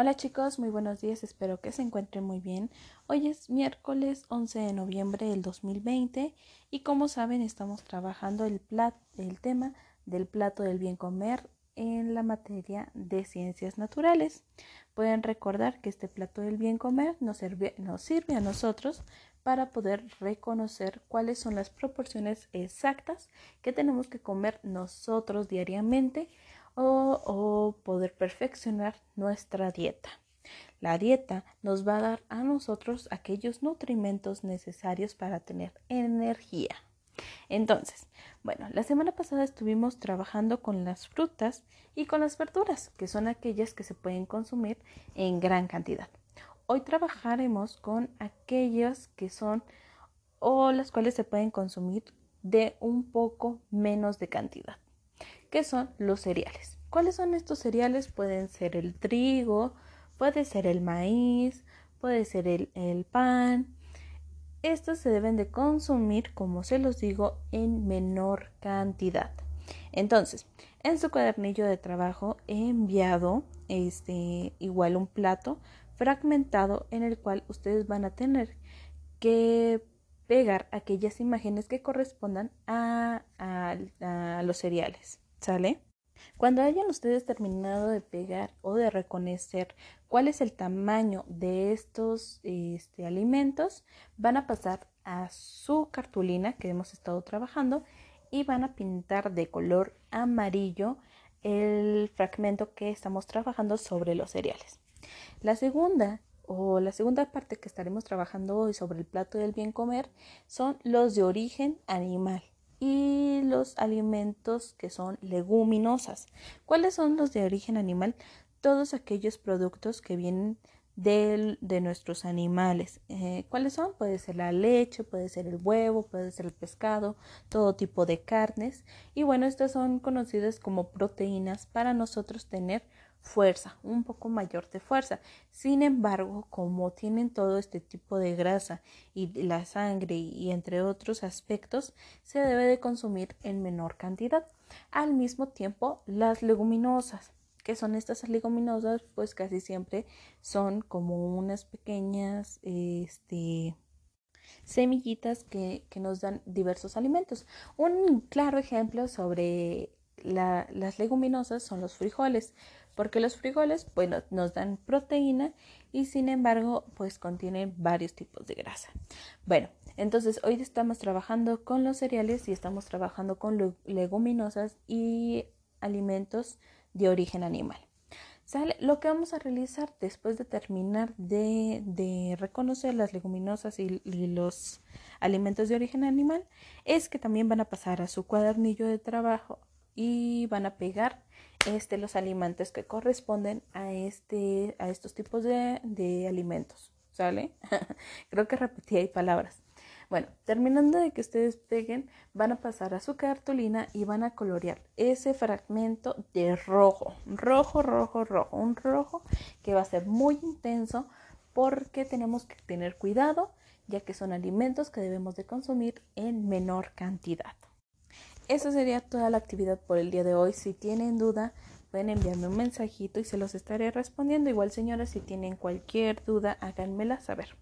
Hola chicos, muy buenos días, espero que se encuentren muy bien. Hoy es miércoles 11 de noviembre del 2020 y como saben estamos trabajando el, el tema del plato del bien comer en la materia de ciencias naturales. Pueden recordar que este plato del bien comer nos sirve, nos sirve a nosotros para poder reconocer cuáles son las proporciones exactas que tenemos que comer nosotros diariamente o, poder perfeccionar nuestra dieta. La dieta nos va a dar a nosotros aquellos nutrimentos necesarios para tener energía. Entonces, bueno, la semana pasada estuvimos trabajando con las frutas y con las verduras, que son aquellas que se pueden consumir en gran cantidad. Hoy trabajaremos con aquellas que son o las cuales se pueden consumir de un poco menos de cantidad que son los cereales. ¿Cuáles son estos cereales? Pueden ser el trigo, puede ser el maíz, puede ser el, pan. Estos se deben de consumir, como se los digo, en menor cantidad. Entonces, en su cuadernillo de trabajo he enviado este igual un plato fragmentado en el cual ustedes van a tener que pegar aquellas imágenes que correspondan a los cereales. ¿Sale? Cuando hayan ustedes terminado de pegar o de reconocer cuál es el tamaño de estos este, alimentos, van a pasar a su cartulina que hemos estado trabajando y van a pintar de color amarillo el fragmento que estamos trabajando sobre los cereales. La segunda o la segunda parte que estaremos trabajando hoy sobre el plato del bien comer son los de origen animal y alimentos que son leguminosas. ¿Cuáles son los de origen animal? Todos aquellos productos que vienen de, de nuestros animales. Eh, ¿Cuáles son? Puede ser la leche, puede ser el huevo, puede ser el pescado, todo tipo de carnes. Y bueno, estas son conocidas como proteínas para nosotros tener fuerza, un poco mayor de fuerza. Sin embargo, como tienen todo este tipo de grasa y la sangre y entre otros aspectos, se debe de consumir en menor cantidad. Al mismo tiempo, las leguminosas, que son estas leguminosas, pues casi siempre son como unas pequeñas, este, semillitas que, que nos dan diversos alimentos. Un claro ejemplo sobre las leguminosas son los frijoles porque los frijoles nos dan proteína y sin embargo pues contienen varios tipos de grasa. Bueno, entonces hoy estamos trabajando con los cereales y estamos trabajando con leguminosas y alimentos de origen animal. ¿Sale? Lo que vamos a realizar después de terminar de, reconocer las leguminosas y, los alimentos de origen animal es que también van a pasar a su cuadernillo de trabajo y van a pegar este, los alimentos que corresponden a, este, a estos tipos de, de alimentos. ¿Sale? Creo que repetí ahí palabras. Bueno, terminando de que ustedes peguen, van a pasar a su cartulina y van a colorear ese fragmento de rojo, rojo, rojo, rojo, un rojo que va a ser muy intenso porque tenemos que tener cuidado ya que son alimentos que debemos de consumir en menor cantidad. Eso sería toda la actividad por el día de hoy. Si tienen duda, pueden enviarme un mensajito y se los estaré respondiendo. Igual, señoras, si tienen cualquier duda, háganmela saber.